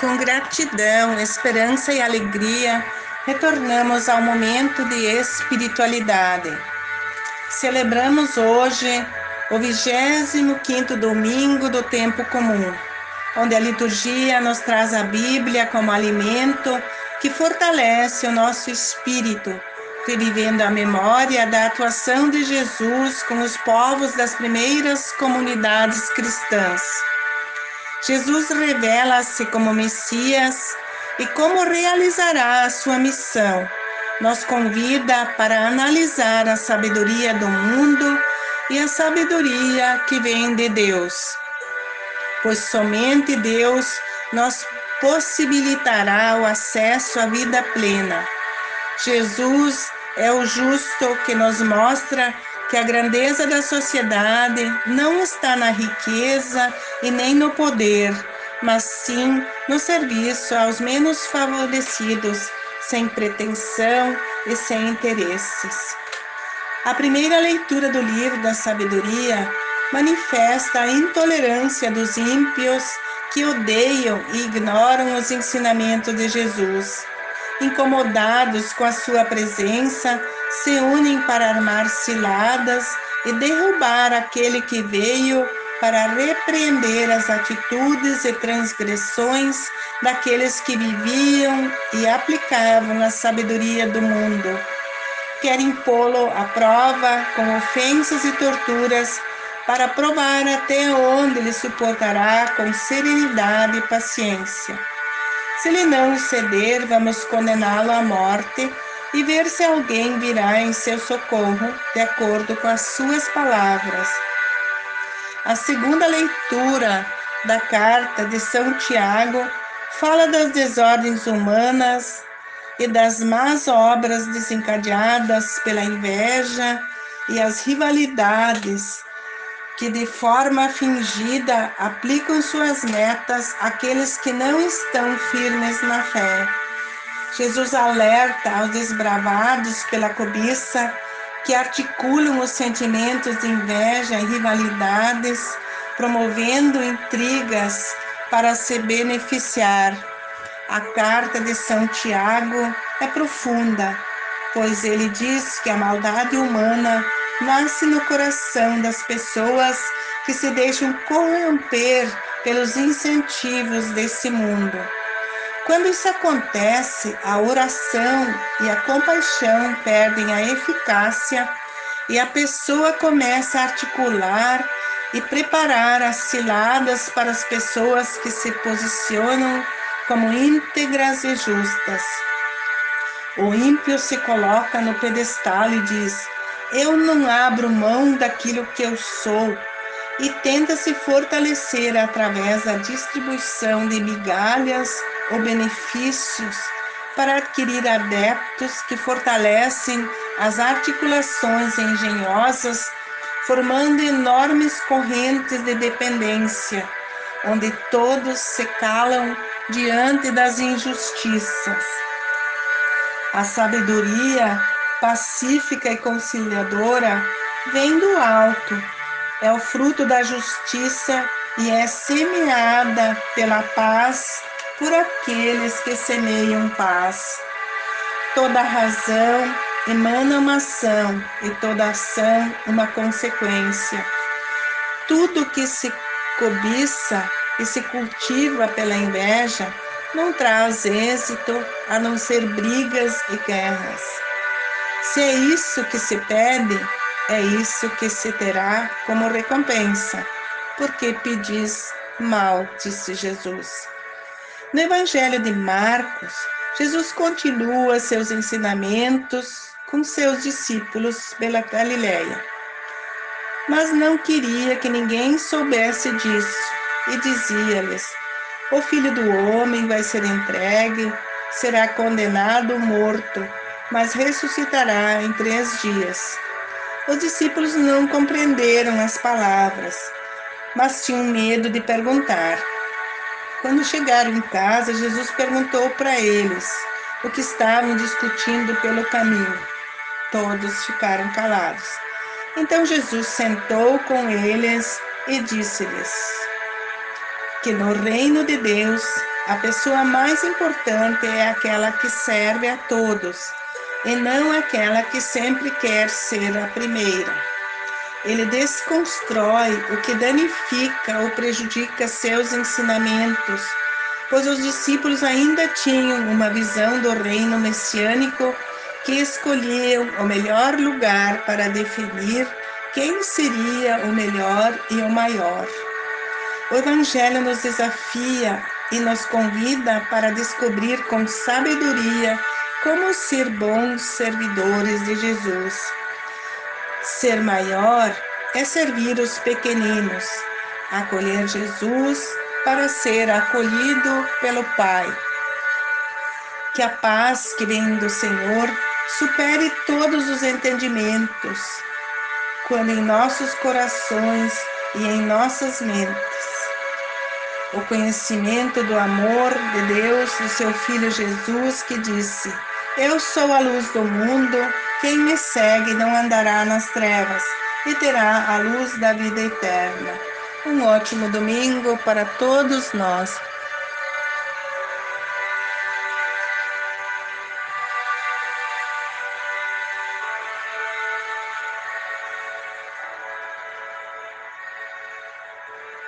Com gratidão, esperança e alegria, retornamos ao momento de espiritualidade. Celebramos hoje o 25 domingo do tempo comum, onde a liturgia nos traz a Bíblia como alimento que fortalece o nosso espírito, revivendo a memória da atuação de Jesus com os povos das primeiras comunidades cristãs. Jesus revela-se como Messias e como realizará a sua missão. Nos convida para analisar a sabedoria do mundo e a sabedoria que vem de Deus. Pois somente Deus nos possibilitará o acesso à vida plena. Jesus é o justo que nos mostra que a grandeza da sociedade não está na riqueza e nem no poder, mas sim no serviço aos menos favorecidos, sem pretensão e sem interesses. A primeira leitura do livro da sabedoria manifesta a intolerância dos ímpios que odeiam e ignoram os ensinamentos de Jesus. Incomodados com a sua presença, se unem para armar ciladas e derrubar aquele que veio para repreender as atitudes e transgressões daqueles que viviam e aplicavam a sabedoria do mundo. Querem pô-lo à prova com ofensas e torturas para provar até onde ele suportará com serenidade e paciência. Se ele não ceder, vamos condená-lo à morte e ver se alguém virá em seu socorro, de acordo com as suas palavras. A segunda leitura da carta de São Tiago fala das desordens humanas e das más obras desencadeadas pela inveja e as rivalidades que de forma fingida aplicam suas metas àqueles que não estão firmes na fé. Jesus alerta aos desbravados pela cobiça que articulam os sentimentos de inveja e rivalidades, promovendo intrigas para se beneficiar. A carta de São Tiago é profunda, pois ele diz que a maldade humana nasce no coração das pessoas que se deixam corromper pelos incentivos desse mundo. Quando isso acontece, a oração e a compaixão perdem a eficácia e a pessoa começa a articular e preparar as ciladas para as pessoas que se posicionam como íntegras e justas. O ímpio se coloca no pedestal e diz: Eu não abro mão daquilo que eu sou, e tenta se fortalecer através da distribuição de migalhas ou benefícios para adquirir adeptos que fortalecem as articulações engenhosas, formando enormes correntes de dependência, onde todos se calam diante das injustiças. A sabedoria pacífica e conciliadora vem do alto, é o fruto da justiça e é semeada pela paz por aqueles que semeiam paz. Toda razão emana uma ação e toda ação uma consequência. Tudo que se cobiça e se cultiva pela inveja não traz êxito a não ser brigas e guerras. Se é isso que se pede, é isso que se terá como recompensa, porque pedis mal, disse Jesus. No Evangelho de Marcos, Jesus continua seus ensinamentos com seus discípulos pela Galileia. Mas não queria que ninguém soubesse disso e dizia-lhes: O filho do homem vai ser entregue, será condenado morto, mas ressuscitará em três dias. Os discípulos não compreenderam as palavras, mas tinham medo de perguntar. Quando chegaram em casa, Jesus perguntou para eles o que estavam discutindo pelo caminho. Todos ficaram calados. Então Jesus sentou com eles e disse-lhes que no reino de Deus a pessoa mais importante é aquela que serve a todos e não aquela que sempre quer ser a primeira. Ele desconstrói o que danifica ou prejudica seus ensinamentos, pois os discípulos ainda tinham uma visão do reino messiânico que escolhiam o melhor lugar para definir quem seria o melhor e o maior. O Evangelho nos desafia e nos convida para descobrir com sabedoria como ser bons servidores de Jesus. Ser maior é servir os pequeninos, acolher Jesus para ser acolhido pelo Pai. Que a paz que vem do Senhor supere todos os entendimentos, quando em nossos corações e em nossas mentes o conhecimento do amor de Deus, do seu Filho Jesus, que disse: Eu sou a luz do mundo, quem me segue não andará nas trevas e terá a luz da vida eterna. Um ótimo domingo para todos nós.